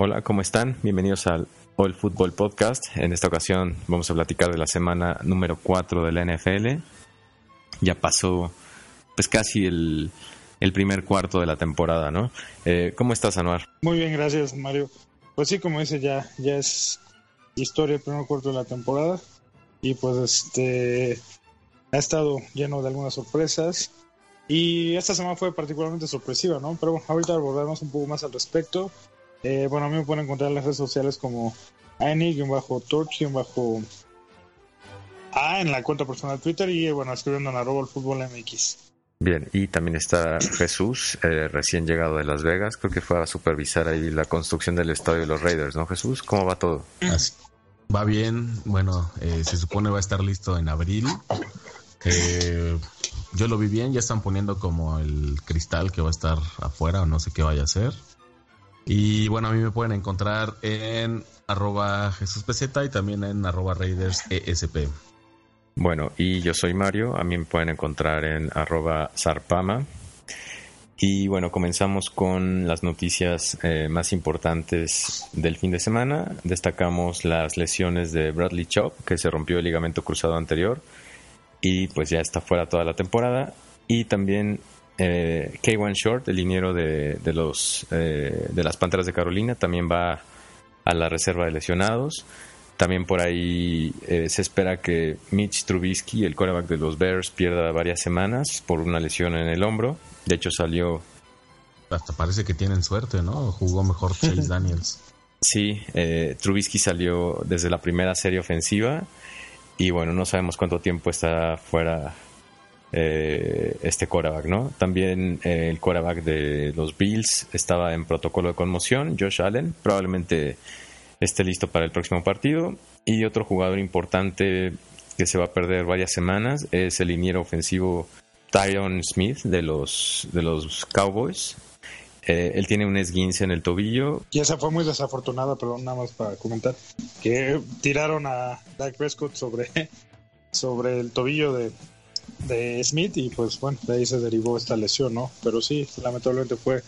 Hola, ¿cómo están? Bienvenidos al All Football Podcast. En esta ocasión vamos a platicar de la semana número 4 de la NFL. Ya pasó pues casi el, primer cuarto de la temporada, ¿no? Eh, ¿Cómo estás, Anuar? Muy bien, gracias, Mario. Pues sí, como dice, ya, ya es historia el primer cuarto de la temporada. Y pues este ha estado lleno de algunas sorpresas. Y esta semana fue particularmente sorpresiva, ¿no? Pero bueno, ahorita abordaremos un poco más al respecto. Eh, bueno, a mí me pueden encontrar en las redes sociales como Ani-Torch, bajo A en la cuenta personal de Twitter y bueno, escribiendo en arroba el fútbol MX. Bien, y también está Jesús, eh, recién llegado de Las Vegas, creo que fue a supervisar ahí la construcción del estadio de los Raiders, ¿no Jesús? ¿Cómo va todo? va bien, bueno, eh, se supone va a estar listo en abril. yo lo vi bien, ya están poniendo como el cristal que va a estar afuera o no sé qué vaya a ser. Y bueno, a mí me pueden encontrar en arroba Jesús y también en arroba Raiders ESP. Bueno, y yo soy Mario, a mí me pueden encontrar en arroba Zarpama. Y bueno, comenzamos con las noticias eh, más importantes del fin de semana. Destacamos las lesiones de Bradley Chop, que se rompió el ligamento cruzado anterior y pues ya está fuera toda la temporada. Y también eh, K1 Short, el liniero de, los, eh, de las Panteras de Carolina, también va a la reserva de lesionados. También por ahí eh, se espera que Mitch Trubisky, el quarterback de los Bears, pierda varias semanas por una lesión en el hombro. De hecho, salió. Hasta parece que tienen suerte, ¿no? Jugó mejor Chase Daniels. Sí, Trubisky salió desde la primera serie ofensiva. Y bueno, no sabemos cuánto tiempo está fuera eh, este quarterback, ¿no? También eh, el quarterback de los Bills estaba en protocolo de conmoción, Josh Allen, probablemente esté listo para el próximo partido. Y otro jugador importante que se va a perder varias semanas es el liniero ofensivo Tyron Smith de los, de los Cowboys. Eh, él tiene un esguince en el tobillo. Y esa fue muy desafortunada, pero nada más para comentar. Que tiraron a Dak Prescott sobre, sobre el tobillo de, de Smith y pues bueno, de ahí se derivó esta lesión, ¿no? Pero sí, lamentablemente fue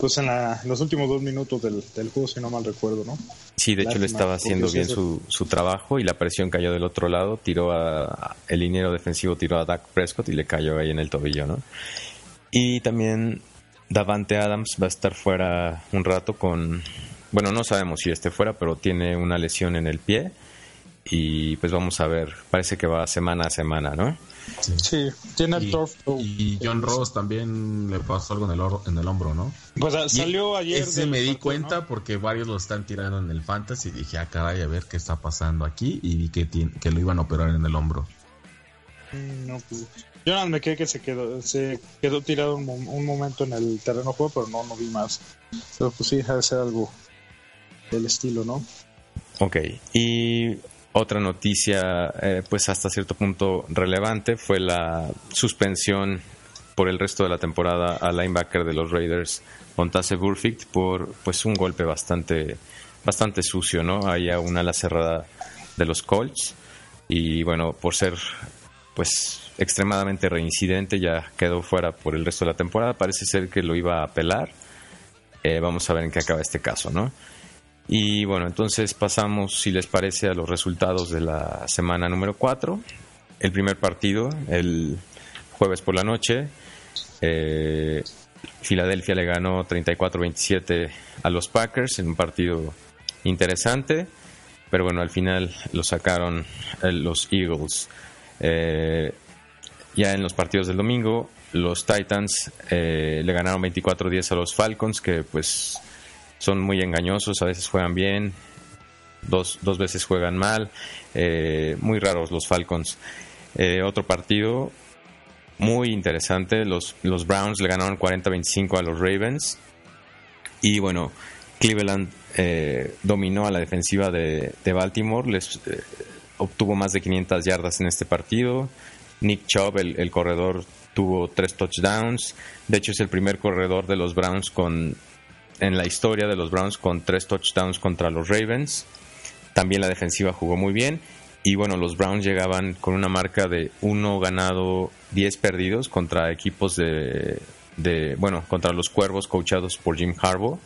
pues en, los últimos dos minutos del, juego, si no mal recuerdo, ¿no? Sí, de hecho le estaba haciendo bien su, su, trabajo y la presión cayó del otro lado, tiró a, el liniero defensivo tiró a Dak Prescott y le cayó ahí en el tobillo, ¿no? Y también Davante Adams va a estar fuera un rato con, bueno, no sabemos si esté fuera, pero tiene una lesión en el pie y pues vamos a ver, parece que va semana a semana, ¿no? Sí, tiene y, y John Ross también le pasó algo en el, en el hombro, ¿no? Pues ah, salió ayer. Ese me di cuenta porque varios lo están tirando en el fantasy y dije, ah, caray, a ver qué está pasando aquí y vi que, que lo iban a operar en el hombro. Mm, no, pues. Yo nada me quedé que se quedó, se quedó tirado un, un, momento en el terreno juego, pero no, no vi más. Pero pues sí, debe ser algo del estilo, ¿no? Ok, y otra noticia, eh, pues hasta cierto punto relevante, fue la suspensión por el resto de la temporada al linebacker de los Raiders, Montase Burfict, por pues un golpe bastante, bastante sucio, ¿no? Hay una ala cerrada de los Colts y bueno, por ser pues extremadamente reincidente ya quedó fuera por el resto de la temporada. Parece ser que lo iba a apelar. Eh, vamos a ver en qué acaba este caso, ¿no? Y bueno, entonces pasamos, si les parece, a los resultados de la semana número 4. El primer partido, el jueves por la noche, eh, Filadelfia le ganó 34-27 a los Packers en un partido interesante, pero bueno, al final lo sacaron eh, los Eagles. Eh, ya en los partidos del domingo, los Titans le ganaron 24-10 a los Falcons, que pues son muy engañosos, a veces juegan bien, dos, dos veces juegan mal, eh, muy raros los Falcons. Eh, otro partido muy interesante, los, los Browns le ganaron 40-25 a los Ravens y bueno, Cleveland eh, dominó a la defensiva de, Baltimore, les obtuvo más de 500 yardas en este partido. Nick Chubb, el, el, corredor, tuvo tres touchdowns. De hecho, es el primer corredor de los Browns con en la historia de los Browns con tres touchdowns contra los Ravens. También la defensiva jugó muy bien. Y bueno, los Browns llegaban con una marca de uno ganado, 10 perdidos contra equipos de, de bueno, contra los Cuervos coachados por Jim Harbaugh.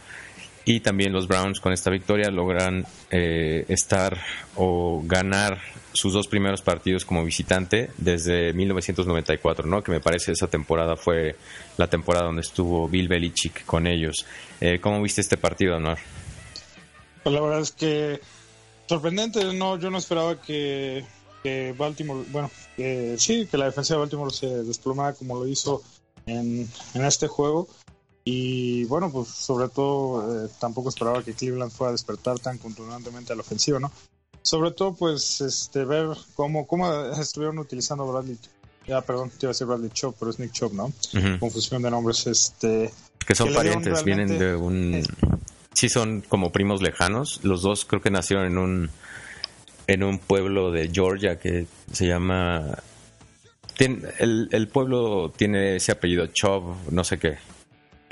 Y también los Browns con esta victoria logran eh, estar o ganar sus dos primeros partidos como visitante desde 1994, ¿no? Que me parece esa temporada fue la temporada donde estuvo Bill Belichick con ellos. Eh, ¿Cómo viste este partido, Anuar? Pues la verdad es que sorprendente, no, yo no esperaba que, Baltimore, bueno, que sí, que la defensa de Baltimore se desplomara como lo hizo en, este juego. Y bueno, pues sobre todo eh, tampoco esperaba que Cleveland fuera a despertar tan contundentemente a la ofensiva, ¿no? Sobre todo, pues, este, ver cómo, cómo estuvieron utilizando Bradley. Ya, perdón, te iba a decir Bradley Chop, pero es Nick Chop, ¿no? Confusión de nombres, este. Que son parientes, vienen de un. Sí, son como primos lejanos. Los dos creo que nacieron en un en un pueblo de Georgia que se llama el, el, pueblo tiene ese apellido Chop, no sé qué.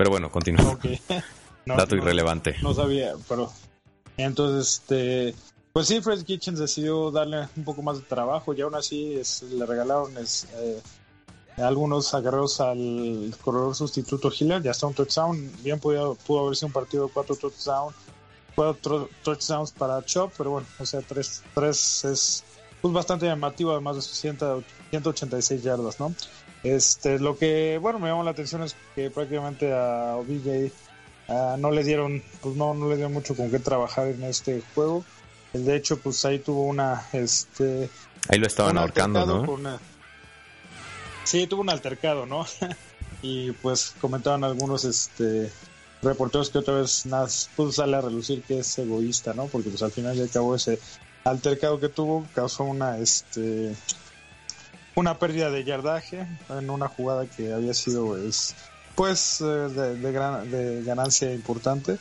Pero bueno, continúa. Dato irrelevante. No sabía, pero entonces este pues sí, Fred Kitchens decidió darle un poco más de trabajo y aún así le regalaron eh, algunos agarros al corredor sustituto Hiller, ya está un touchdown, bien pudo, pudo haber sido un partido de cuatro touchdowns, cuatro touchdowns para Chop, pero bueno, o sea, tres, tres es pues, bastante llamativo, además de sus 186 yardas, ¿no? Este, lo que, bueno, me llamó la atención es que prácticamente a OBJ ah, no le dieron, pues no, no le dieron mucho con qué trabajar en este juego. De hecho, pues ahí tuvo una, este... Ahí lo estaban ahorcando, ¿no? Sí, tuvo un altercado, ¿no? y pues comentaban algunos, este reporteros que otra vez nada, pues sale a relucir que es egoísta, ¿no? Porque pues al final ya acabó ese altercado que tuvo causó una, este una pérdida de yardaje en una jugada que había sido pues, pues eh, de, gran, de ganancia importante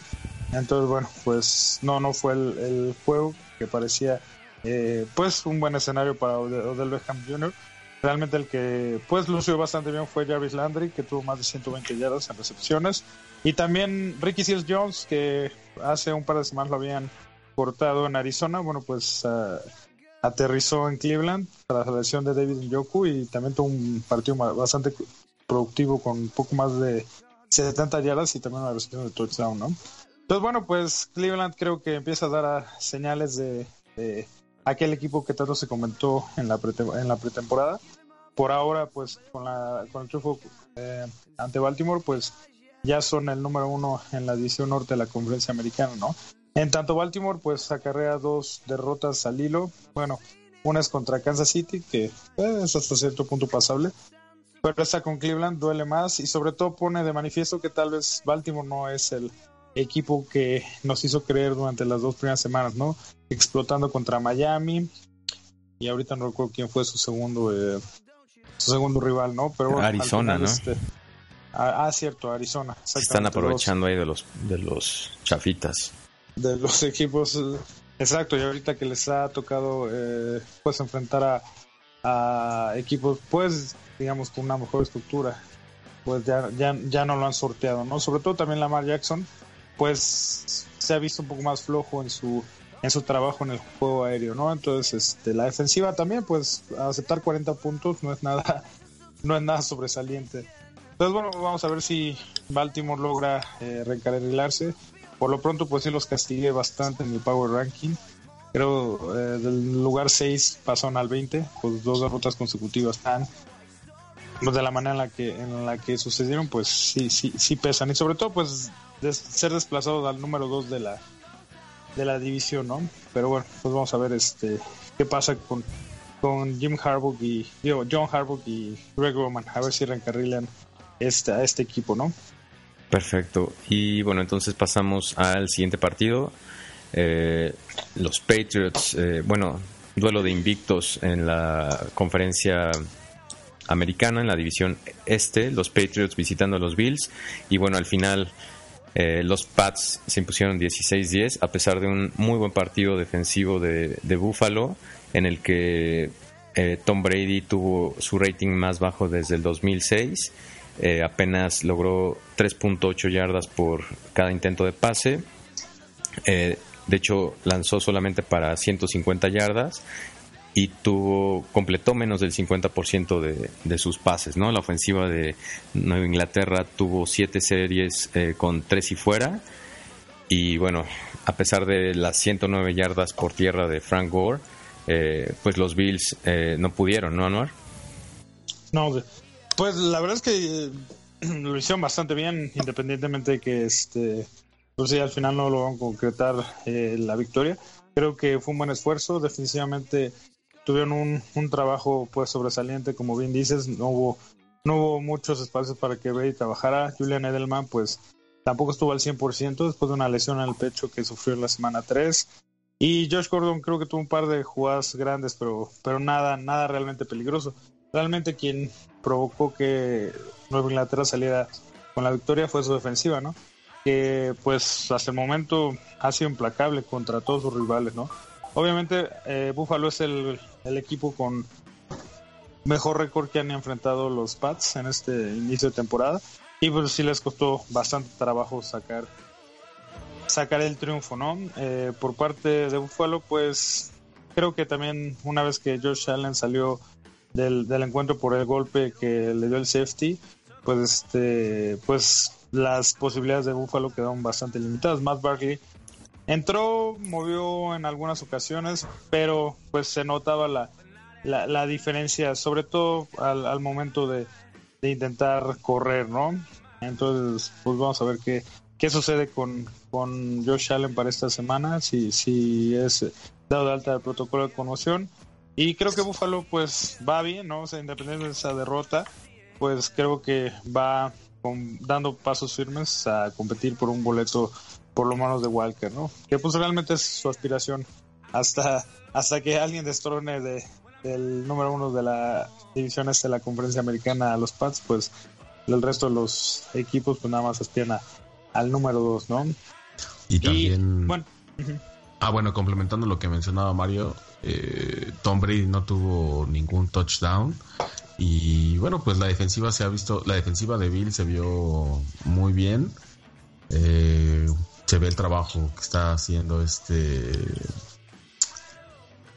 entonces, bueno, pues no, no fue el, juego que parecía eh, pues un buen escenario para Odell Beckham Jr. Realmente el que pues lució bastante bien fue Jarvis Landry, que tuvo más de 120 yardas en recepciones. Y también Ricky Seals Jones, que hace un par de semanas lo habían cortado en Arizona. Bueno, pues uh, aterrizó en Cleveland tras la lesión de David Njoku y también tuvo un partido bastante productivo con poco más de 70 yardas y también una recepción de touchdown, ¿no? Entonces, bueno, pues Cleveland creo que empieza a dar señales de, aquel equipo que tanto se comentó en la, en la pretemporada. Por ahora, pues con, la, con el triunfo eh, ante Baltimore, pues ya son el número uno en la división norte de la conferencia americana, ¿no? En tanto Baltimore, pues acarrea dos derrotas al hilo. Bueno, una es contra Kansas City, que es hasta cierto punto pasable. Pero esta con Cleveland duele más y sobre todo pone de manifiesto que tal vez Baltimore no es el, equipo que nos hizo creer durante las dos primeras semanas, ¿no? Explotando contra Miami y ahorita no recuerdo quién fue su segundo eh, su segundo rival, ¿no? Pero Arizona, ¿no? Este, ah, ah, cierto, Arizona. Están aprovechando ahí de los de los chafitas. De los equipos, exacto. Y ahorita que les ha tocado, eh, pues enfrentar a, equipos, pues digamos con una mejor estructura, pues ya, ya, ya no lo han sorteado, ¿no? Sobre todo también Lamar Jackson, pues se ha visto un poco más flojo en su en su trabajo en el juego aéreo, ¿no? Entonces, este, la defensiva también, pues, aceptar 40 puntos no es nada, no es nada sobresaliente. Entonces, bueno, vamos a ver si Baltimore logra eh, reencarrilarse. Por lo pronto, pues sí los castigué bastante en el Power Ranking. Creo eh, del lugar 6 pasaron al 20, pues dos derrotas consecutivas tan pues, de la manera en la que en la que sucedieron, pues sí, sí, sí pesan. Y sobre todo, pues ser desplazado al número 2 de la de la división, ¿no? Pero bueno, pues vamos a ver este qué pasa con, con Jim Harbaugh y digo, John Harbaugh y Greg Roman, a ver si reencarrilan este, a este equipo, ¿no? Perfecto. Y bueno, entonces pasamos al siguiente partido. Eh, los Patriots, eh, bueno, duelo de invictos en la conferencia americana, en la división este, los Patriots visitando a los Bills. Y bueno, al final eh, los Pats se impusieron 16-10 a pesar de un muy buen partido defensivo de, de Buffalo en el que eh, Tom Brady tuvo su rating más bajo desde el 2006. Eh, apenas logró 3.8 yardas por cada intento de pase. de hecho, lanzó solamente para 150 yardas y tuvo completó menos del 50% de, de sus pases, ¿no? La ofensiva de Nueva Inglaterra tuvo siete series eh, con tres y fuera y bueno, a pesar de las 109 yardas por tierra de Frank Gore, eh, pues los Bills eh, no pudieron, ¿no, Anuar? No, pues la verdad es que lo hicieron bastante bien, independientemente de que este, pues sí, al final no lo van a concretar la victoria. Creo que fue un buen esfuerzo, definitivamente tuvieron un, un trabajo pues sobresaliente, como bien dices, no hubo, no hubo muchos espacios para que Brady trabajara. Julian Edelman pues tampoco estuvo al 100% después de una lesión en el pecho que sufrió en la semana 3. Y Josh Gordon creo que tuvo un par de jugadas grandes, pero, pero nada, nada realmente peligroso. Realmente quien provocó que Nueva Inglaterra saliera con la victoria fue su defensiva, ¿no? Que pues hasta el momento ha sido implacable contra todos sus rivales, ¿no? Obviamente, eh, Buffalo es el, equipo con mejor récord que han enfrentado los Pats en este inicio de temporada. Y pues sí les costó bastante trabajo sacar, sacar el triunfo, ¿no? Eh, por parte de Buffalo, pues creo que también una vez que Josh Allen salió del, del encuentro por el golpe que le dio el safety, pues este, pues las posibilidades de Buffalo quedaron bastante limitadas. Matt Barkley Entró, movió en algunas ocasiones, pero pues se notaba la, la, diferencia, sobre todo al, al momento de, intentar correr, ¿no? Entonces, pues vamos a ver qué, qué sucede con, con Josh Allen para esta semana, si, si es dado de alta el protocolo de conmoción. Y creo que Buffalo pues va bien, ¿no? O sea, independientemente de esa derrota, pues creo que va dando pasos firmes a competir por un boleto por lo menos de Walker, ¿no? Que pues realmente es su aspiración hasta, hasta que alguien destrone de, del número uno de la división este de la conferencia americana a los Pats, pues el resto de los equipos pues nada más aspiran al número dos, ¿no? Y también... bueno, Ah, bueno, complementando lo que mencionaba Mario, eh, Tom Brady no tuvo ningún touchdown y bueno, pues la defensiva se ha visto, la defensiva de Bill se vio muy bien. Eh, se ve el trabajo que está haciendo este.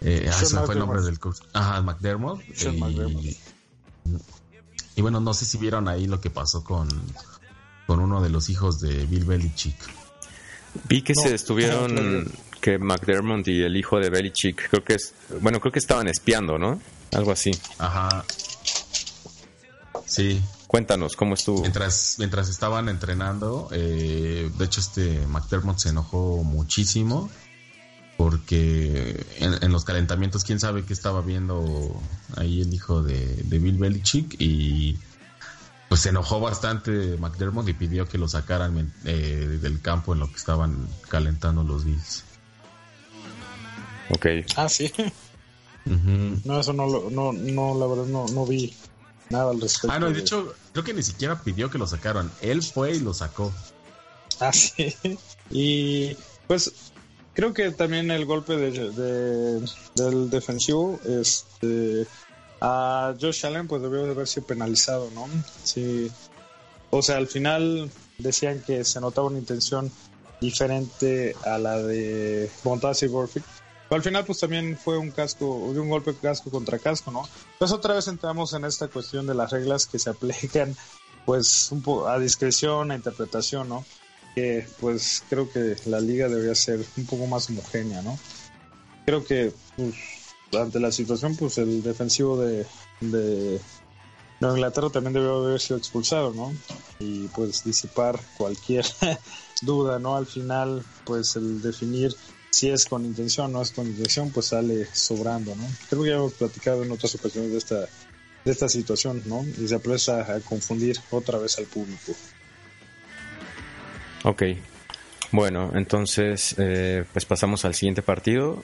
Eh, ese fue el nombre del coach. Ajá, McDermott. Y, bueno, no sé si vieron ahí lo que pasó con, con uno de los hijos de Bill Belichick. Vi que se estuvieron, que McDermott y el hijo de Belichick, creo que es, bueno, creo que estaban espiando, ¿no? Algo así. Ajá. Sí, Cuéntanos, ¿cómo estuvo? Mientras, mientras estaban entrenando, eh, de hecho este McDermott se enojó muchísimo porque en, los calentamientos, quién sabe qué estaba viendo ahí el hijo de, Bill Belichick y pues se enojó bastante McDermott y pidió que lo sacaran eh, del campo en lo que estaban calentando los Bills. Ok. Ah, sí. No, eso no, no, no, la verdad no, no vi nada al respecto. Ah, no, de hecho, creo que ni siquiera pidió que lo sacaran. Él fue y lo sacó. Ah, sí. Y pues creo que también el golpe de, del defensivo, este, a Josh Allen, pues debió de haber sido penalizado, ¿no? Sí. O sea, al final decían que se notaba una intención diferente a la de Montaz y Burfict al final, pues también fue un casco, de un golpe casco contra casco, ¿no? Pues otra vez entramos en esta cuestión de las reglas que se aplican, pues, un poco a discreción, a interpretación, ¿no? Que, pues, creo que la liga debería ser un poco más homogénea, ¿no? Creo que, pues, ante la situación, pues, el defensivo de, Inglaterra también debió haber sido expulsado, ¿no? Y, pues, disipar cualquier duda, ¿no? Al final, pues, el definir si es con intención o no es con intención, pues sale sobrando, ¿no? Creo que ya hemos platicado en otras ocasiones de esta, de esta situación, ¿no? Y se aprecia a confundir otra vez al público. Ok. Bueno, entonces, eh, pues pasamos al siguiente partido.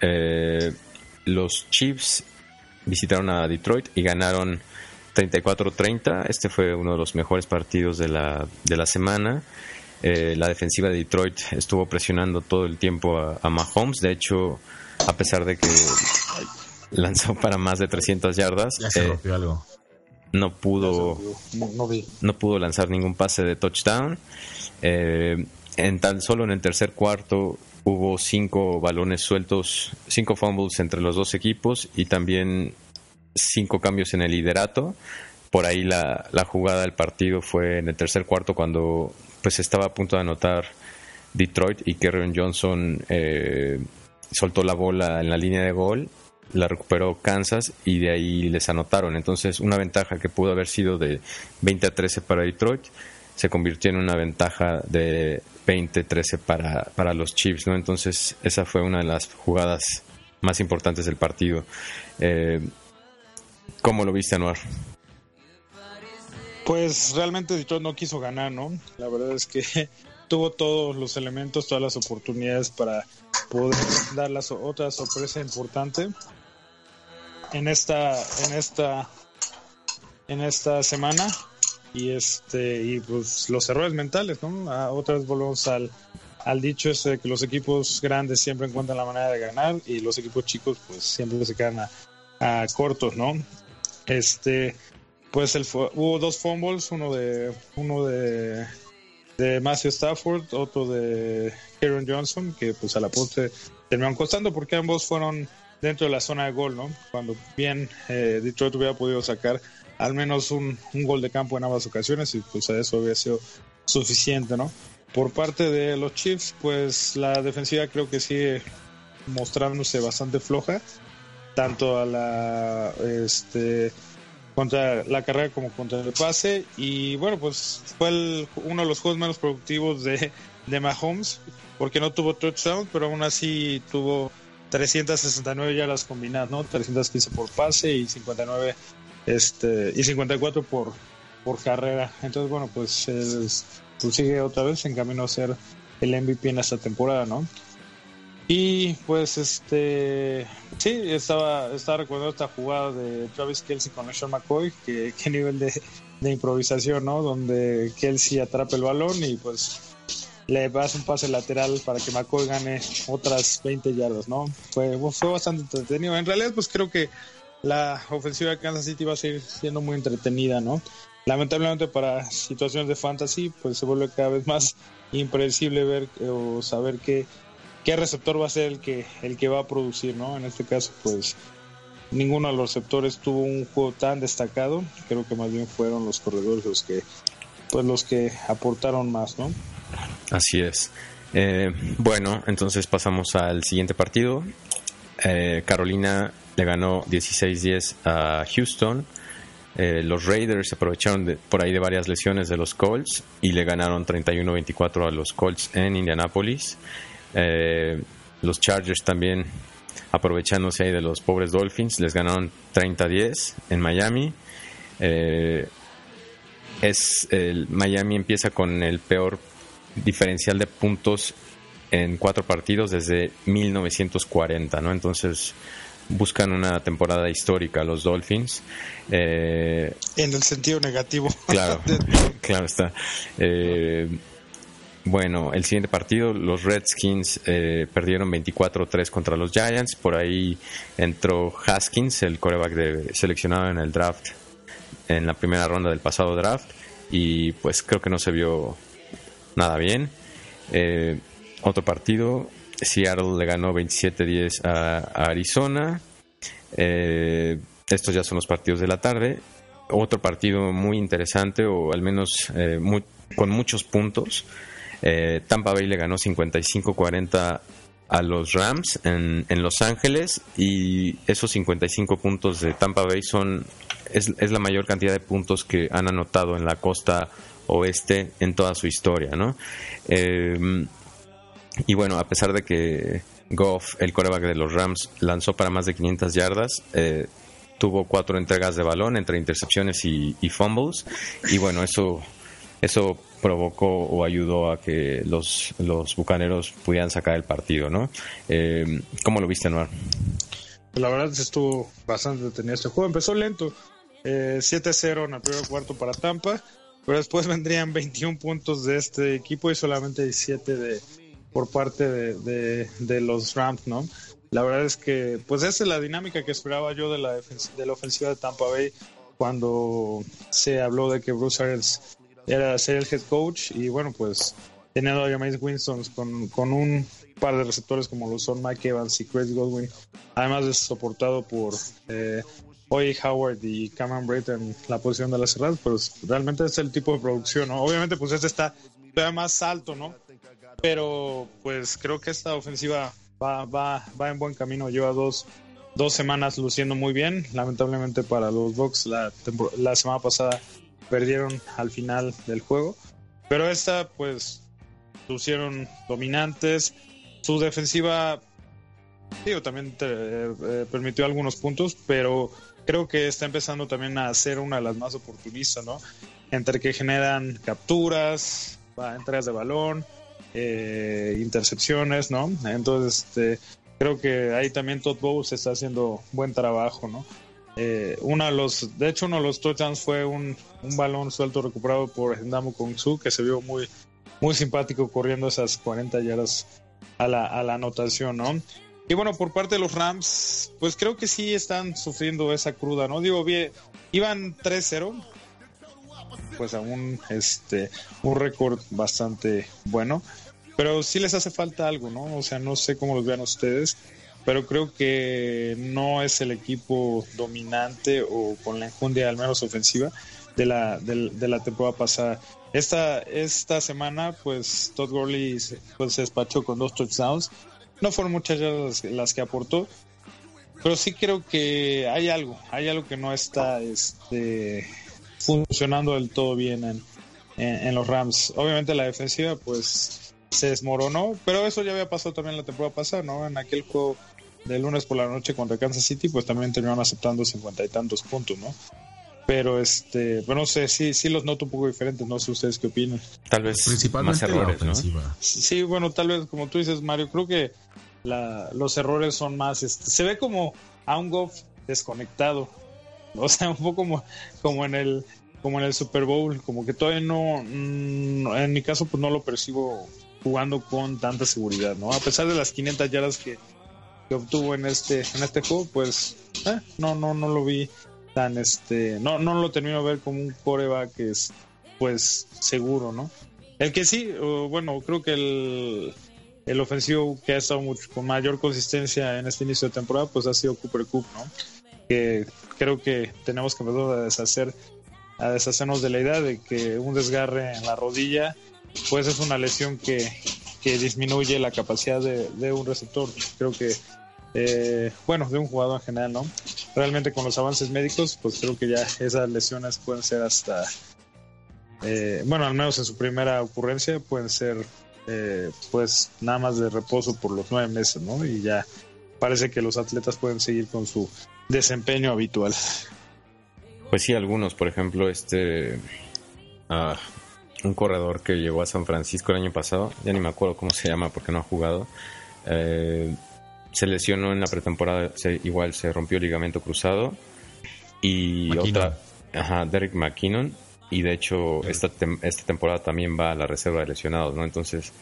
Eh, los Chiefs visitaron a Detroit y ganaron 34-30. Este fue uno de los mejores partidos de la, de la semana. Eh, la defensiva de Detroit estuvo presionando todo el tiempo a, Mahomes. De hecho, a pesar de que lanzó para más de 300 yardas, eh, no pudo no, pudo lanzar ningún pase de touchdown. Eh, en tan solo en el tercer cuarto hubo cinco balones sueltos, cinco fumbles entre los dos equipos y también cinco cambios en el liderato. Por ahí la, la jugada del partido fue en el tercer cuarto cuando pues estaba a punto de anotar Detroit y Kerryon Johnson eh, soltó la bola en la línea de gol, la recuperó Kansas y de ahí les anotaron. Entonces una ventaja que pudo haber sido de 20 a 13 para Detroit se convirtió en una ventaja de 20-13 para, para los Chiefs, ¿no? Entonces esa fue una de las jugadas más importantes del partido. Eh, ¿Cómo lo viste, Anuar? Pues realmente Detroit no quiso ganar, ¿no? La verdad es que tuvo todos los elementos, todas las oportunidades para poder dar la otra sorpresa importante en esta en esta en esta semana y este y pues los errores mentales, ¿no? A otras volvemos al al dicho ese de que los equipos grandes siempre encuentran la manera de ganar y los equipos chicos pues siempre se quedan a cortos, ¿no? Este pues el, hubo dos fumbles, uno de uno de, de Matthew Stafford, otro de Kieran Johnson, que pues a la postre terminaron costando porque ambos fueron dentro de la zona de gol, ¿no? Cuando bien eh, Detroit hubiera podido sacar al menos un, un, gol de campo en ambas ocasiones y pues a eso había sido suficiente, ¿no? Por parte de los Chiefs, pues la defensiva creo que sigue mostrándose bastante floja, tanto a la este contra la carrera como contra el pase. Y bueno, pues fue uno de los juegos menos productivos de, de Mahomes, porque no tuvo touchdown, pero aún así tuvo 369 yardas combinadas, ¿no? 315 por pase y 59 este y 54 por por carrera. Entonces, bueno, pues, pues sigue otra vez en camino a ser el MVP en esta temporada, ¿no? Y pues este sí, estaba, estaba recordando esta jugada de Travis Kelsey con Sean McCoy, que qué nivel de, improvisación, ¿no? Donde Kelsey atrapa el balón y pues le hace un pase lateral para que McCoy gane otras 20 yardas, ¿no? Fue, fue bastante entretenido. En realidad, pues creo que la ofensiva de Kansas City va a seguir siendo muy entretenida, ¿no? Lamentablemente para situaciones de fantasy, pues se vuelve cada vez más impredecible ver o saber que qué receptor va a ser el que, el que va a producir, ¿no? En este caso, pues ninguno de los receptores tuvo un juego tan destacado. Creo que más bien fueron los corredores los que, pues los que aportaron más, ¿no? Así es. Eh, bueno, entonces pasamos al siguiente partido. Eh, Carolina le ganó 16-10 a Houston. Eh, los Raiders aprovecharon por ahí de varias lesiones de los Colts y le ganaron 31-24 a los Colts en Indianapolis. Eh, los Chargers también aprovechándose ahí de los pobres Dolphins, les ganaron 30-10 en Miami. Eh, es el Miami empieza con el peor diferencial de puntos en cuatro partidos desde 1940, ¿no? Entonces buscan una temporada histórica los Dolphins. Eh, en el sentido negativo. Claro, claro está. Eh, bueno, el siguiente partido, los Redskins eh, perdieron 24-3 contra los Giants. Por ahí entró Haskins, el coreback de, seleccionado en el draft, en la primera ronda del pasado draft. Y pues creo que no se vio nada bien. Eh, otro partido, Seattle le ganó 27-10 a, Arizona. Eh, estos ya son los partidos de la tarde. Otro partido muy interesante, o al menos con muchos puntos. Eh, Tampa Bay le ganó 55-40 a los Rams en, Los Ángeles y esos 55 puntos de Tampa Bay son es, la mayor cantidad de puntos que han anotado en la costa oeste en toda su historia, ¿no? Eh, y bueno, a pesar de que Goff, el coreback de los Rams, lanzó para más de 500 yardas, eh, tuvo cuatro entregas de balón entre intercepciones y, y fumbles y bueno, eso eso provocó o ayudó a que los, los bucaneros pudieran sacar el partido, ¿no? Eh, ¿Cómo lo viste, Noir? La verdad estuvo bastante detenido este juego. Empezó lento, 7-0 en el primer cuarto para Tampa, pero después vendrían 21 puntos de este equipo y solamente 17 de, por parte de, de, los Rams, ¿no? La verdad es que, pues esa es la dinámica que esperaba yo de la, de la ofensiva de Tampa Bay cuando se habló de que Bruce Arians era ser el head coach y bueno, pues teniendo a James Winston con, con un par de receptores como lo son Mike Evans y Chris Godwin, además de soportado por eh, Howard y Cameron Braid en la posición de las cerradas, pues realmente es el tipo de producción, ¿no? Obviamente pues este está todavía más alto, ¿no? Pero pues creo que esta ofensiva va, va, va en buen camino, lleva dos, dos semanas luciendo muy bien, lamentablemente para los Bucks la, la semana pasada perdieron al final del juego, pero esta pues lucieron dominantes, su defensiva digo, también eh, permitió algunos puntos, pero creo que está empezando también a ser una de las más oportunistas, ¿no? Entre que generan capturas, entregas de balón, eh, intercepciones, ¿no? Entonces, este, creo que ahí también Todd Bowles está haciendo buen trabajo, ¿no? Eh, uno de los, de hecho, uno de los touchdowns fue un, un balón suelto recuperado por Ndamo Kongsu, que se vio muy, muy simpático corriendo esas 40 yardas a la, a la anotación, ¿no? Y bueno, por parte de los Rams, pues creo que sí están sufriendo esa cruda, ¿no? Digo, bien, iban 3-0, pues aún este, un récord bastante bueno, pero sí les hace falta algo, ¿no? O sea, no sé cómo los vean ustedes, pero creo que no es el equipo dominante o con la enjundia al menos ofensiva de la, de, la temporada pasada. Esta, esta semana, pues Todd Gurley pues, se despachó con dos touchdowns no fueron muchas las, las que aportó, pero sí creo que hay algo, hay algo que no está este, funcionando del todo bien en, en, los Rams. Obviamente la defensiva pues se desmoronó, pero eso ya había pasado también la temporada pasada, ¿no? En aquel juego de lunes por la noche contra Kansas City, pues también terminaron aceptando cincuenta y tantos puntos, ¿no? Pero este, bueno, no sé, sí, sí los noto un poco diferentes, no sé ustedes qué opinan. Tal vez Principalmente más errores, ¿no? Sí, bueno, tal vez como tú dices, Mario, creo que la, los errores son más, este, se ve como a un golf desconectado, o sea, un poco como, como en el como en el Super Bowl, como que todavía no, mm, en mi caso pues no lo percibo jugando con tanta seguridad, ¿no? A pesar de las 500 yardas que, que obtuvo en este en este juego, pues eh, no no no lo vi tan este no no lo termino de ver como un coreback es pues seguro no el que sí bueno creo que el el ofensivo que ha estado mucho, con mayor consistencia en este inicio de temporada pues ha sido Cooper Cook no que creo que tenemos que empezar a deshacer a deshacernos de la idea de que un desgarre en la rodilla pues es una lesión que, que disminuye la capacidad de, de un receptor. Creo que eh, bueno, de un jugador en general, ¿no? Realmente con los avances médicos, pues creo que ya esas lesiones pueden ser hasta, eh, bueno, al menos en su primera ocurrencia, pueden ser, eh, pues, nada más de reposo por los nueve meses, ¿no? Y ya parece que los atletas pueden seguir con su desempeño habitual. Pues sí, algunos, por ejemplo, este, ah, un corredor que llegó a San Francisco el año pasado, ya ni me acuerdo cómo se llama porque no ha jugado. Eh, se lesionó en la pretemporada, igual se rompió el ligamento cruzado. Y otra, ajá, Derek McKinnon. Y de hecho, esta, esta temporada también va a la reserva de lesionados, ¿no? Entonces,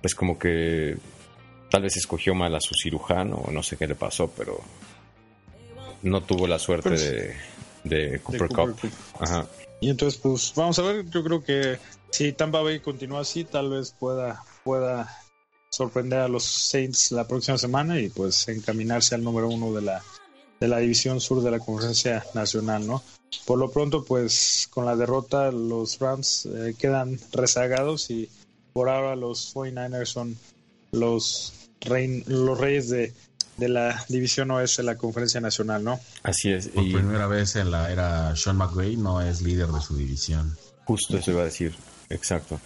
pues como que tal vez escogió mal a su cirujano, o no sé qué le pasó, pero no tuvo la suerte pues, de, de, Cooper, Cup. Ajá. Y entonces, pues vamos a ver, yo creo que si Tampa Bay continúa así, tal vez pueda, pueda sorprender a los Saints la próxima semana y pues encaminarse al número uno de la, de la división sur de la conferencia nacional, ¿no? Por lo pronto, pues con la derrota los Rams eh, quedan rezagados y por ahora los 49ers son los, los reyes de, de la división oeste de la conferencia nacional, ¿no? Así es. Por primera vez en la era Sean McVay no es líder de su división. Justo eso iba a decir, exacto.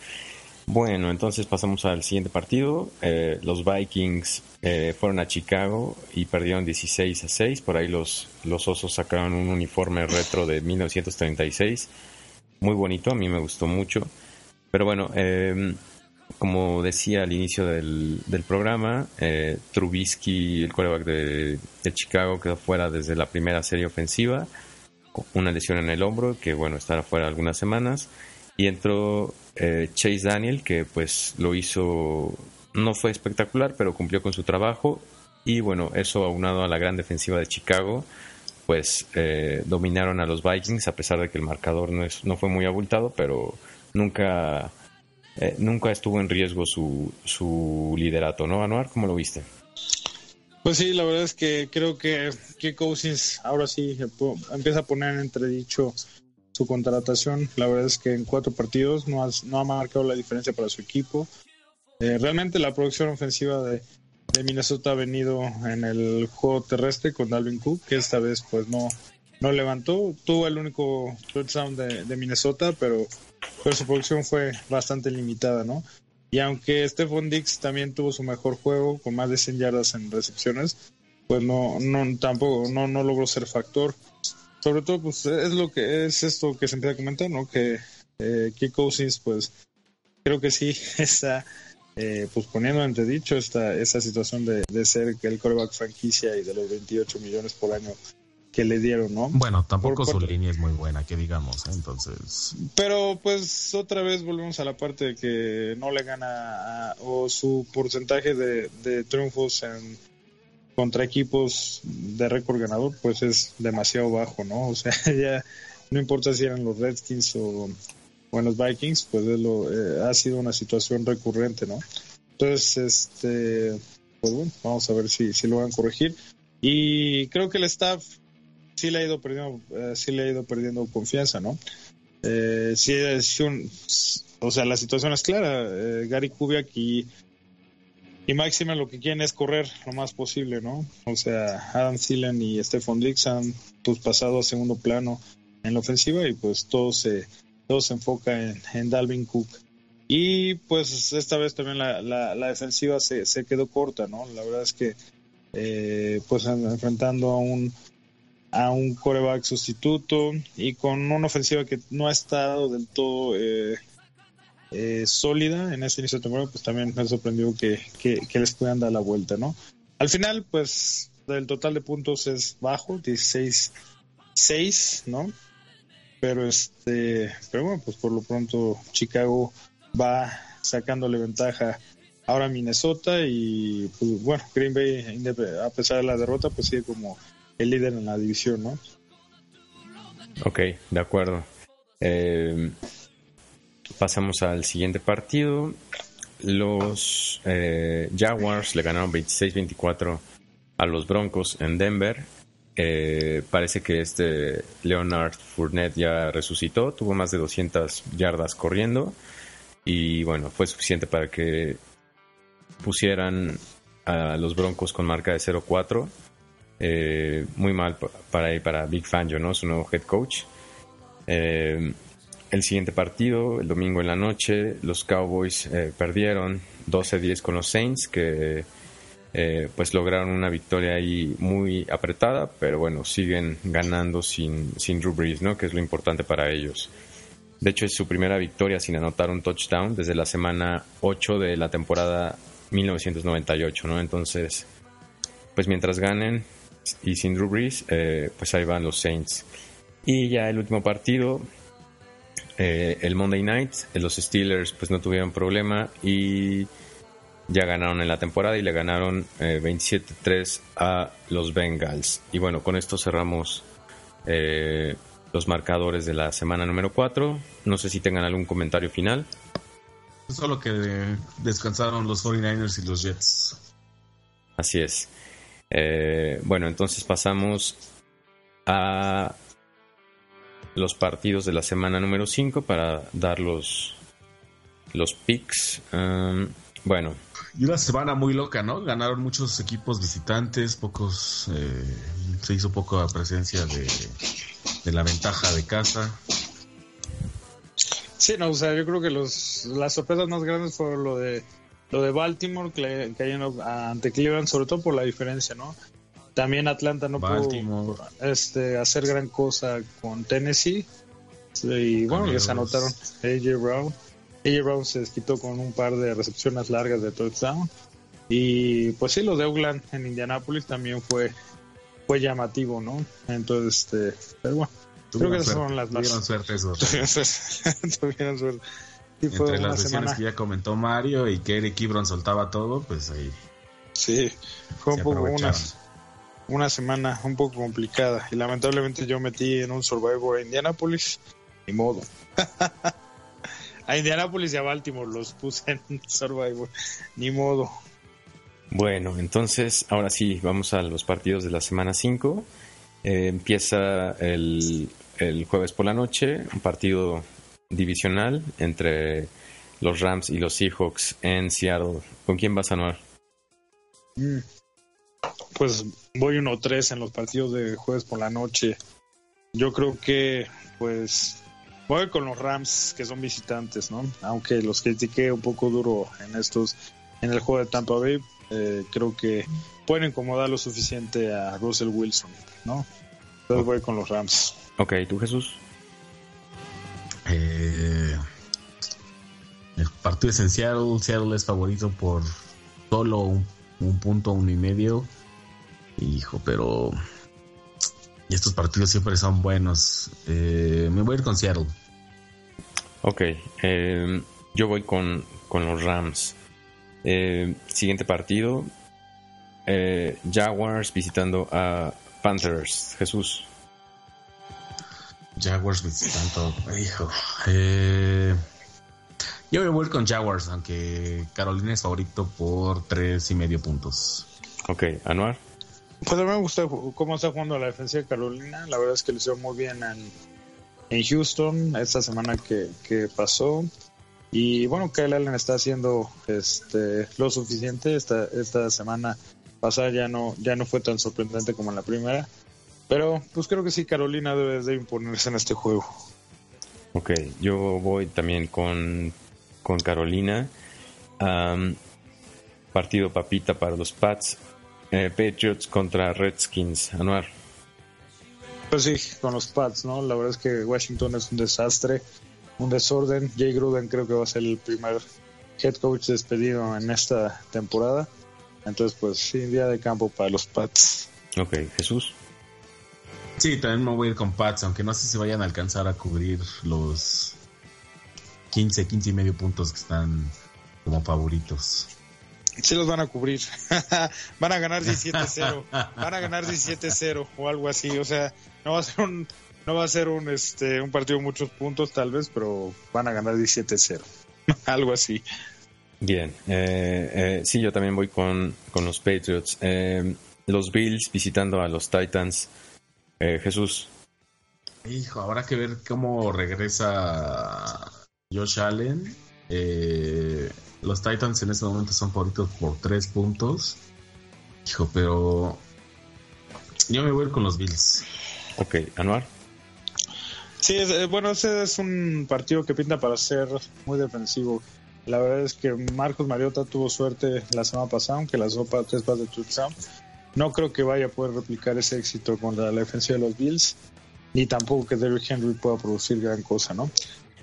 Bueno, entonces pasamos al siguiente partido. Eh, los Vikings eh, fueron a Chicago y perdieron 16 a 6. Por ahí los, los Osos sacaron un uniforme retro de 1936. Muy bonito, a mí me gustó mucho. Pero bueno, eh, como decía al inicio del, del programa, eh, Trubisky, el quarterback de, de, Chicago, quedó fuera desde la primera serie ofensiva, una lesión en el hombro, que bueno, estará fuera algunas semanas. Y entró eh, Chase Daniel, que pues lo hizo, no fue espectacular, pero cumplió con su trabajo. Y bueno, eso aunado a la gran defensiva de Chicago, pues eh, dominaron a los Vikings, a pesar de que el marcador no, es, no fue muy abultado, pero nunca eh, nunca estuvo en riesgo su, su liderato, ¿no, Anuar? ¿Cómo lo viste? Pues sí, la verdad es que creo que Kirk Cousins ahora sí empieza a poner en entredicho su contratación. La verdad es que en cuatro partidos no, no ha marcado la diferencia para su equipo. Eh, realmente la producción ofensiva de, de, Minnesota ha venido en el juego terrestre con Dalvin Cook, que esta vez pues no, no levantó. Tuvo el único touchdown de, de Minnesota, pero pero su producción fue bastante limitada, ¿no? Y aunque Stephon Dix también tuvo su mejor juego, con más de 100 yardas en recepciones, pues no, no tampoco, no, no logró ser factor. Sobre todo, pues es lo que es esto que se empieza a comentar, ¿no? Que eh, Kick Cousins, pues creo que sí está eh, pues poniendo ante dicho esta, esa situación de, de ser el coreback franquicia y de los 28 millones por año que le dieron, ¿no? Bueno, tampoco su línea es muy buena, que digamos, ¿eh? entonces. Pero pues otra vez volvemos a la parte de que no le gana o su porcentaje de, de triunfos en contra equipos de récord ganador pues es demasiado bajo, ¿no? O sea, ya no importa si eran los Redskins o, o los Vikings, pues es lo, eh, ha sido una situación recurrente, ¿no? Entonces, este, pues bueno, vamos a ver si, si lo van a corregir. Y creo que el staff sí le ha ido perdiendo, eh, sí le ha ido perdiendo confianza, ¿no? Eh, sí es o sea, la situación es clara. Eh, Gary Kubiak y, y Maxima lo que quieren es correr lo más posible, ¿no? O sea, Adam Thielen y Stephon Dix han pues, pasado a segundo plano en la ofensiva y pues todo se, todo se enfoca en, en Dalvin Cook. Y pues esta vez también la, la, la defensiva se, se, quedó corta, ¿no? La verdad es que eh, pues enfrentando a un a un coreback sustituto y con una ofensiva que no ha estado del todo eh, eh, sólida en este inicio de temporada, pues también me sorprendió que, que, que, les puedan dar la vuelta, ¿no? Al final, pues el total de puntos es bajo, 16-6, ¿no? Pero este, pero bueno, pues por lo pronto Chicago va sacándole ventaja ahora a Minnesota y pues bueno, Green Bay a pesar de la derrota pues sigue como el líder en la división, ¿no? Ok, de acuerdo. Eh, pasamos al siguiente partido. Los eh, Jaguars le ganaron 26-24 a los Broncos en Denver. Eh, parece que este Leonard Fournette ya resucitó, tuvo más de 200 yardas corriendo y bueno, fue suficiente para que pusieran a los Broncos con marca de 0-4 eh, muy mal para, para Big Fangio, ¿no? Su nuevo head coach. El siguiente partido, el domingo en la noche, los Cowboys eh, perdieron 12-10 con los Saints, que pues lograron una victoria ahí muy apretada, pero bueno, siguen ganando sin, sin Drew Brees, ¿no? Que es lo importante para ellos. De hecho, es su primera victoria sin anotar un touchdown desde la semana 8 de la temporada 1998, ¿no? Entonces, pues mientras ganen, y sin Drew Brees, eh, pues ahí van los Saints. Y ya el último partido, eh, el Monday Night, eh, los Steelers pues no tuvieron problema y ya ganaron en la temporada y le ganaron 27-3 a los Bengals. Y bueno, con esto cerramos los marcadores de la semana número 4. No sé si tengan algún comentario final. Solo que descansaron los 49ers y los Jets. Así es. Eh, bueno, entonces pasamos a los partidos de la semana número 5 para dar los, los picks. Um, bueno. Y una semana muy loca, ¿no? Ganaron muchos equipos visitantes, pocos. Eh, se hizo poca presencia de, de, la ventaja de casa. Sí, no, o sea, yo creo que los, las sorpresas más grandes fueron lo de lo de Baltimore cayendo ante Cleveland, sobre todo por la diferencia, ¿no? También Atlanta no pudo este, hacer gran cosa con Tennessee. Y bueno, les anotaron AJ Brown. AJ Brown se desquitó con un par de recepciones largas de touchdown. Y pues sí, lo de Oakland en Indianapolis también fue, fue llamativo, ¿no? Entonces, este, pero bueno, creo que esas son las más. Tuvieron suerte esos. Tuvieron suerte. Fue Entre las semana. que ya comentó Mario y que Eric Ibron soltaba todo, pues ahí Sí, fue un poco una. Una semana un poco complicada. Y lamentablemente yo metí en un Survivor a Indianapolis. Ni modo. a Indianapolis y a Baltimore los puse en Survivor. Ni modo. Bueno, entonces ahora sí, vamos a los partidos de la semana 5. Eh, empieza el, el jueves por la noche, un partido divisional entre los Rams y los Seahawks en Seattle. ¿Con quién vas a anuar? Mm. Pues voy 1-3 en los partidos de jueves por la noche. Yo creo que, pues, voy con los Rams, que son visitantes, ¿no? Aunque los critiqué un poco duro en estos, en el juego de Tampa Bay, eh, creo que pueden incomodar lo suficiente a Russell Wilson, ¿no? Entonces voy con los Rams. Ok, ¿tú Jesús? Eh, el partido es en Seattle. Seattle es favorito por solo un, un punto, uno y medio. Hijo, pero. Y estos partidos siempre son buenos. Eh, me voy a ir con Seattle. Ok, eh, yo voy con, con los Rams. Eh, siguiente partido, eh, Jaguars visitando a Panthers. Jesús. Jaguars visitando. Hijo. Eh, yo me voy a ir con Jaguars, aunque Carolina es favorito por tres y medio puntos. Ok, Anuar. Pues a mí me gusta cómo está jugando la defensa de Carolina. La verdad es que lo hicieron muy bien en, en Houston esta semana que, que pasó. Y bueno, Kyle Allen está haciendo este, lo suficiente. Esta, esta semana pasada ya no, ya no fue tan sorprendente como en la primera. Pero pues creo que sí, Carolina debe de imponerse en este juego. Ok, yo voy también con, con Carolina. Partido papita para los Pats. Eh, Patriots contra Redskins. Anuar. Pues sí, con los Pats, ¿no? La verdad es que Washington es un desastre, un desorden. Jay Gruden creo que va a ser el primer head coach despedido en esta temporada. Entonces, pues sí, día de campo para los Pats. Ok, Jesús. Sí, también me voy a ir con Pats, aunque no sé si vayan a alcanzar a cubrir los 15, 15 y medio puntos que están como favoritos. Sí los van a cubrir. van a ganar 17-0. Van a ganar 17-0 o algo así. O sea, no va a ser un no va a ser un este un partido de muchos puntos tal vez, pero van a ganar 17-0. algo así. Bien, eh, eh, sí, yo también voy con, con los Patriots. Eh, los Bills visitando a los Titans. Eh, Jesús. Hijo, habrá que ver cómo regresa Josh Allen. Eh, los Titans en este momento son favoritos por tres puntos. Hijo, pero yo me voy a ir con los Bills. Ok, Anuar. Sí, es- eh, bueno, ese es un partido que pinta para ser muy defensivo. La verdad es que Marcos Mariota tuvo suerte la semana pasada, aunque las sopa tres pases de touchdown. No creo que vaya a poder replicar ese éxito contra la defensiva de los Bills, ni tampoco que Derrick Henry pueda producir gran cosa, ¿no?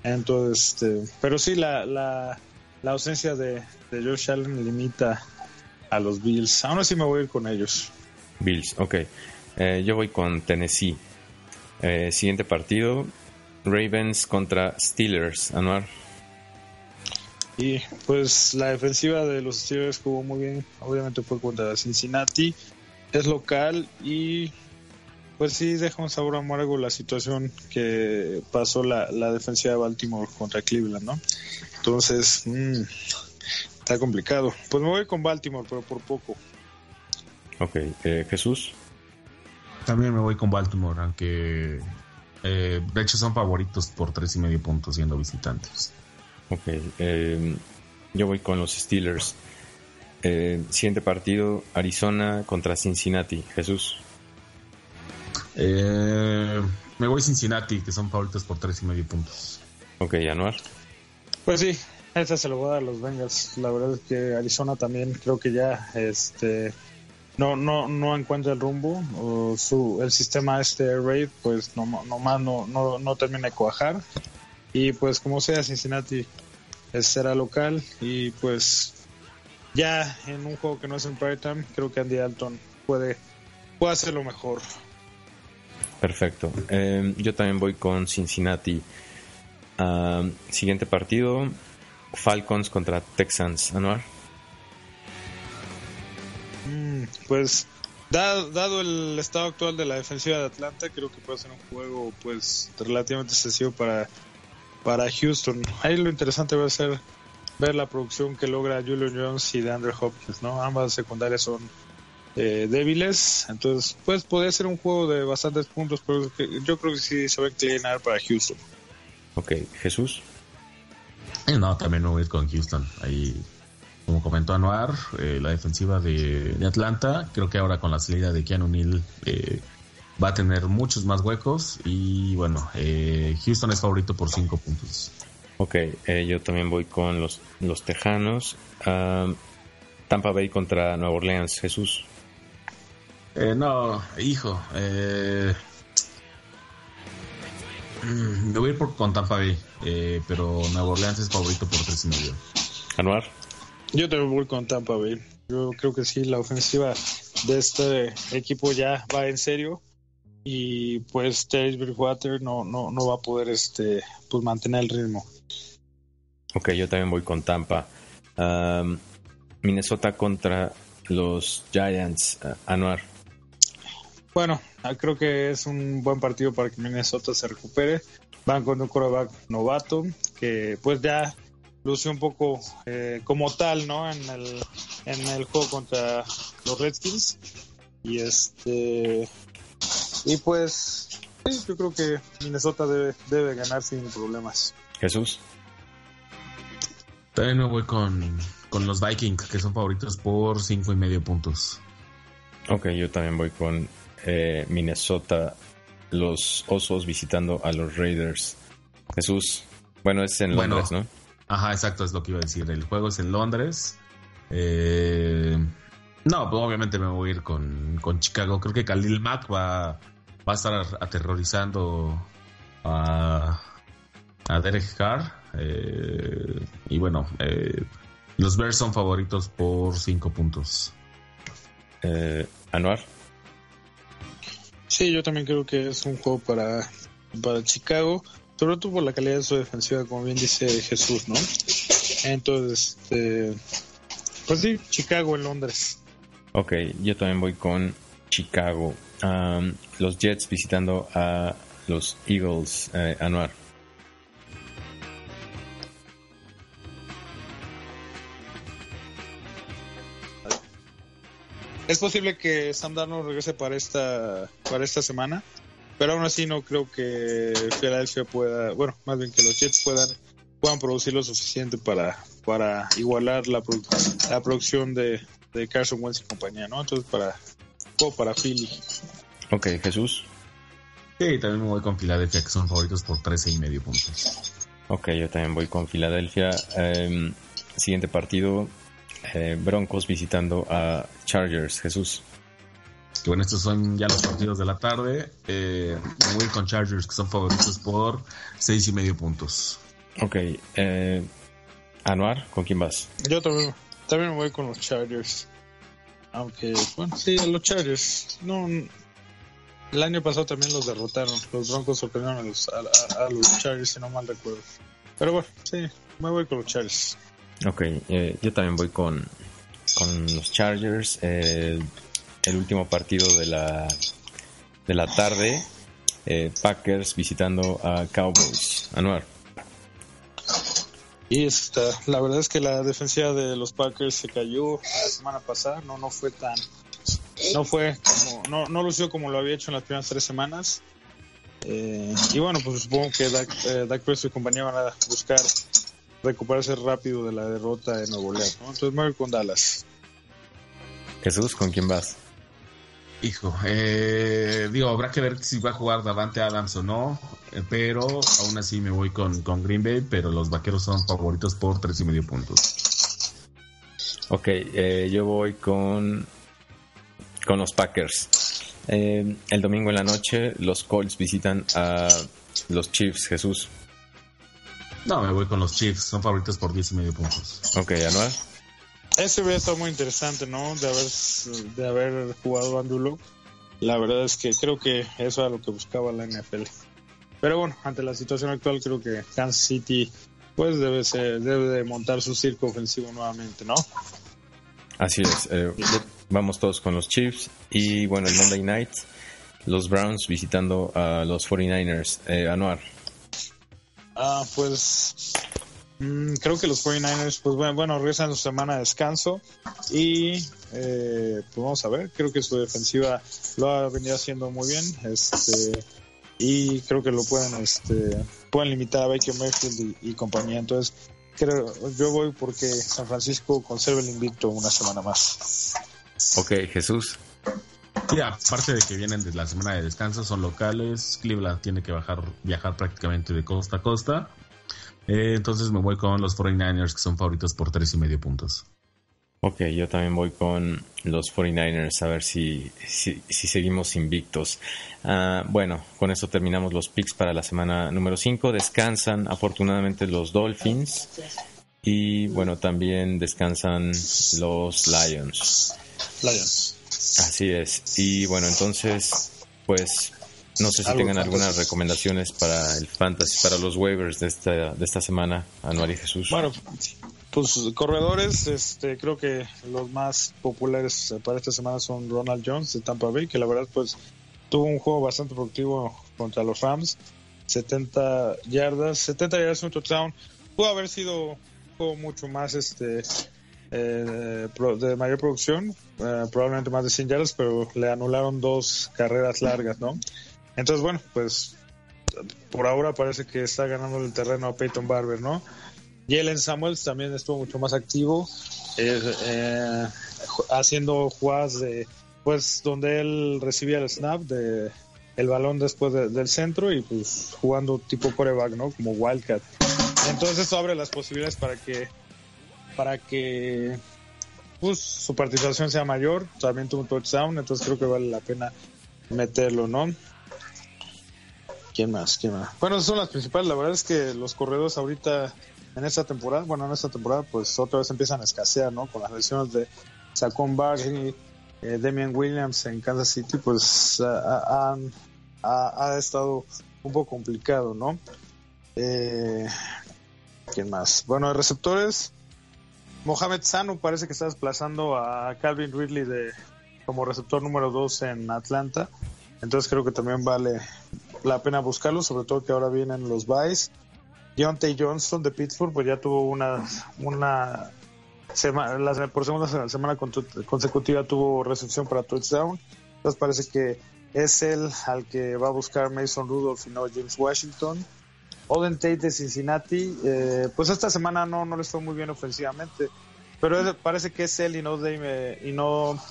Entonces, este, pero sí, la, la, la ausencia de, de Josh Allen limita a los Bills. Aún así me voy a ir con ellos. Bills, ok. Eh, yo voy con Tennessee. Eh, siguiente partido, Ravens contra Steelers. Anuar. Y pues la defensiva de los Steelers jugó muy bien. Obviamente fue contra Cincinnati. Es local y pues sí deja un sabor amargo la situación que pasó la, la defensiva de Baltimore contra Cleveland, ¿no? Entonces, mm, está complicado. Pues me voy con Baltimore, pero por poco. Ok, eh, Jesús. También me voy con Baltimore, aunque eh, de hecho son favoritos por tres y medio puntos siendo visitantes. Ok, eh, yo voy con los Steelers. Eh, siguiente partido, Arizona contra Cincinnati. Jesús. Eh, me voy Cincinnati, que son favoritos por tres y medio puntos. Ok, Anuar. Pues sí, esa se lo voy a dar a los Bengals. La verdad es que Arizona también creo que ya este no no no encuentra el rumbo o su el sistema este raid pues no nomás no, no no termina de cuajar y pues como sea Cincinnati será local y pues ya en un juego que no es en prime time, creo que Andy Dalton puede, puede hacerlo mejor. Perfecto. Eh, yo también voy con Cincinnati. Siguiente partido, Falcons contra Texans. Anuar. Mm, pues dado, el estado actual de la defensiva de Atlanta, creo que puede ser un juego pues relativamente excesivo para, para Houston. Ahí lo interesante va a ser ver la producción que logra Julio Jones y DeAndre Hopkins, ¿no? Ambas secundarias son eh, débiles, entonces pues puede ser un juego de bastantes puntos, pero yo creo que sí se va a inclinar para Houston. Ok, Jesús. Eh, no, también no voy con Houston. Ahí, como comentó Anuar, eh, la defensiva de, Atlanta, creo que ahora con la salida de Keanu Neal eh, va a tener muchos más huecos y bueno, Houston es favorito por cinco puntos. Ok, yo también voy con los, los Tejanos. Tampa Bay contra Nueva Orleans, Jesús. No, hijo, eh, Mm, me voy a ir por, con Tampa Bay, eh, pero Nueva Orleans es favorito por tres y medio. Anuar. Yo también voy con Tampa Bay. Yo creo que sí, la ofensiva de este equipo ya va en serio y pues Terry Bridgewater no, no, no va a poder este pues mantener el ritmo. Ok, yo también voy con Tampa. Minnesota contra los Giants, uh, Anuar. Bueno, ah, creo que es un buen partido para que Minnesota se recupere. Van con un quarterback novato que pues ya lució un poco eh, como tal, ¿no? En el, en el juego contra los Redskins. Y este y pues sí, yo creo que Minnesota debe, debe ganar sin problemas. Jesús. También me voy con, con los Vikings, que son favoritos por cinco y medio puntos. Ok, yo también voy con eh, Minnesota, los Osos visitando a los Raiders. Jesús, bueno, es en Londres, ¿no? Ajá, exacto, es lo que iba a decir. El juego es en Londres. Eh, no, pues obviamente me voy a ir con, Chicago. Creo que Khalil Mack va, va a estar aterrorizando a, a Derek Carr. Eh, y bueno, los Bears son favoritos por 5 puntos. Anuar. Sí, yo también creo que es un juego para, para Chicago, sobre todo por la calidad de su defensiva, como bien dice Jesús, ¿no? Entonces, este, pues sí, Chicago en Londres. Ok, yo también voy con Chicago. los Jets visitando a los Eagles, eh, Anuar. Es posible que Sam Darnold regrese para esta, para esta semana, pero aún así no creo que Philadelphia pueda, bueno, más bien que los Jets puedan, puedan producir lo suficiente para, para igualar la, la producción de, de Carson Wentz y compañía, ¿no? Entonces para, o para Philly. Ok, Jesús. Sí, también me voy con Filadelfia, que son favoritos por 13 y medio puntos. Ok, yo también voy con Filadelfia. Em, siguiente partido, eh, Broncos visitando a Chargers. Jesús. Que bueno, estos son ya los partidos de la tarde. Eh, me voy con Chargers, que son favoritos por seis y medio puntos. Ok. Eh, Anuar, ¿con quién vas? Yo también, también me voy con los Chargers. Aunque, bueno, sí, los Chargers. No, el año pasado también los derrotaron. Los Broncos sorprendieron a los, a los Chargers, si no mal recuerdo. Pero bueno, sí, me voy con los Chargers. Ok, eh, yo también voy con, con los Chargers. el último partido de la, de la tarde. Eh, Packers visitando a Cowboys. Anuar. Y esta, la verdad es que la defensiva de los Packers se cayó la semana pasada. No, no fue tan. No fue como. No, no lució como lo había hecho en las primeras tres semanas. Eh, y bueno, pues supongo que Dak, Dak Prescott y compañía van a buscar recuperarse rápido de la derrota en Nuevo León. Entonces me voy con Dallas. Jesús, ¿con quién vas? Hijo, eh, digo, habrá que ver si va a jugar Davante Adams o no, eh, pero aún así me voy con, con, Green Bay, pero los vaqueros son favoritos por tres y medio puntos. Ok, eh, yo voy con, con los Packers. el domingo en la noche los Colts visitan a los Chiefs, Jesús. No, me voy con los Chiefs. Son favoritos por 10 y medio puntos. Ok, Anual. Ese hubiera estado muy interesante, ¿no? De haber, de haber jugado Andrew La verdad es que creo que eso era lo que buscaba la NFL. Pero bueno, ante la situación actual creo que Kansas City pues debe, ser, debe de montar su circo ofensivo nuevamente, ¿no? Así es. Eh, vamos todos con los Chiefs. Y bueno, el Monday Night, los Browns visitando a los 49ers. Eh, Anuar. Ah, pues mm, creo que los 49ers, pues bueno, bueno, regresan su semana de descanso y eh, pues vamos a ver, creo que su defensiva lo ha venido haciendo muy bien, este y creo que lo pueden, este, pueden limitar a Baker Mayfield y, y compañía, entonces creo, yo voy porque San Francisco conserva el invicto una semana más. Ok, Jesús. Sí, aparte de que vienen de la semana de descanso, son locales. Cleveland tiene que bajar, viajar prácticamente de costa a costa. Eh, entonces me voy con los 49ers, que son favoritos por tres y medio puntos. Ok, yo también voy con los 49ers a ver si, si, seguimos invictos. Ah, bueno, con eso terminamos los picks para la semana número 5. Descansan afortunadamente los Dolphins y bueno, también descansan los Lions. Lions. Así es. Y bueno, entonces, pues no sé si tengan algunas recomendaciones para el fantasy, para los waivers de esta, de esta semana, Anual y Jesús. Bueno, pues corredores, este, creo que los más populares para esta semana son Ronald Jones de Tampa Bay, que la verdad pues tuvo un juego bastante productivo contra los Rams, 70 yardas, 70 yardas un touchdown, pudo haber sido un juego mucho más este eh, de mayor producción, eh, probablemente más de 100 yardas, pero le anularon dos carreras largas, ¿no? Entonces, bueno, pues por ahora parece que está ganando el terreno a Peyton Barber, ¿no? Jalen Samuels también estuvo mucho más activo, eh, haciendo jugadas de, pues, donde él recibía el snap de el balón después del centro y pues jugando tipo coreback, ¿no? Como Wildcat. Entonces eso abre las posibilidades para que para que pues, su participación sea mayor. También tuvo un touchdown, entonces creo que vale la pena meterlo, ¿no? ¿Quién más? ¿Quién más? Bueno, esas son las principales. La verdad es que los corredores ahorita en esta temporada, bueno, en esta temporada, pues otra vez empiezan a escasear, ¿no? Con las lesiones de Saquon Barkley, eh, Damian Williams en Kansas City, pues ha, ha, estado un poco complicado, ¿no? Eh, ¿Quién más? Bueno, receptores, Mohamed Sanu parece que está desplazando a Calvin Ridley de, como receptor número 2 en Atlanta. Entonces creo que también vale la pena buscarlo, sobre todo que ahora vienen los Vice. Deontay Johnson de Pittsburgh, pues ya tuvo una, una semana, por segunda semana consecutiva tuvo recepción para touchdown. Entonces parece que es él al que va a buscar Mason Rudolph y no James Washington. Oden Tate de Cincinnati, eh, pues esta semana no, no les fue muy bien ofensivamente, pero parece que es él y no, Damien, y no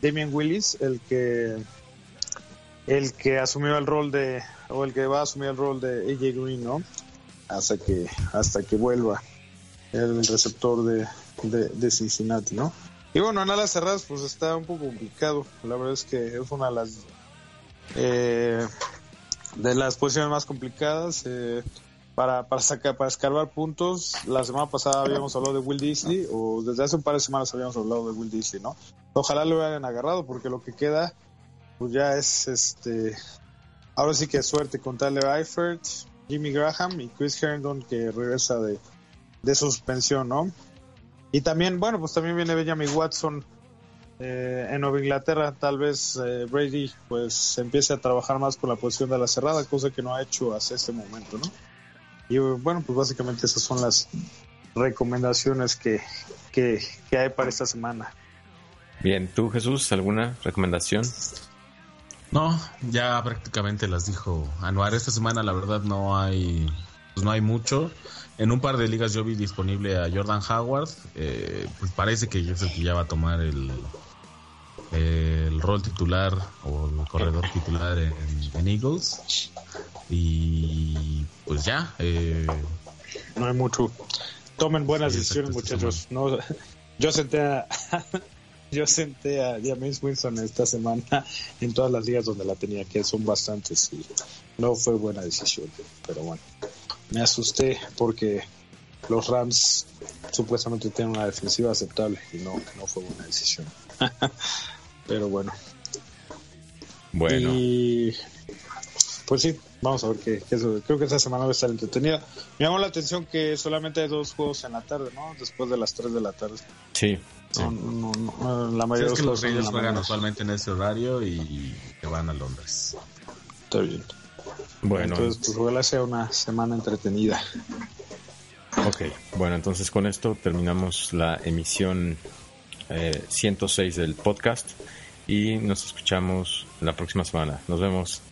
Damien Willis el que el que asumió el rol de o el que va a asumir el rol de AJ Green, ¿no? Hasta que hasta que vuelva el receptor de, de, Cincinnati, ¿no? Y bueno, en alas cerradas pues está un poco complicado. La verdad es que es una de las eh, de las posiciones más complicadas eh, para, para sacar, para escarbar puntos. La semana pasada habíamos hablado de Will Disley, o desde hace un par de semanas habíamos hablado de Will Disley, ¿no? Ojalá lo hubieran agarrado, porque lo que queda, pues ya es este. Ahora sí que suerte con Tyler Eifert, Jimmy Graham y Chris Herndon, que regresa de, de suspensión, ¿no? Y también, bueno, pues también viene Benjamin Watson eh, en Nueva Inglaterra tal vez eh, Brady pues empiece a trabajar más con la posición de la cerrada, cosa que no ha hecho hasta este momento, ¿no? Y bueno, pues básicamente esas son las recomendaciones que, que, hay para esta semana. Bien, ¿tú Jesús, alguna recomendación? No, ya prácticamente las dijo Anuar. Esta semana la verdad no hay, pues no hay mucho. En un par de ligas yo vi disponible a Jordan Howard. Eh, pues parece que es el que ya va a tomar el, el rol titular o el corredor titular en, Eagles. Y pues ya. Eh, no hay mucho. Tomen buenas decisiones, muchachos. No, yo senté a. yo senté a James Winston esta semana en todas las ligas donde la tenía, que son bastantes, y no fue buena decisión, pero bueno. Me asusté porque los Rams supuestamente tienen una defensiva aceptable y no, no fue buena decisión. Pero bueno. Bueno. Y pues sí, vamos a ver qué, qué es- Creo que esta semana va a estar entretenida. Me llamó la atención que solamente hay dos juegos en la tarde, ¿no? Después de las 3 de la tarde. Sí. No, no, no, la Sí, mayoría es de que los la juegan usualmente en ese horario y se van a Londres. Está bien. Bueno, Entonces, pues ojalá sea una semana entretenida. ok. Bueno, entonces con esto terminamos la emisión eh, 106 del podcast y nos escuchamos la próxima semana. Nos vemos.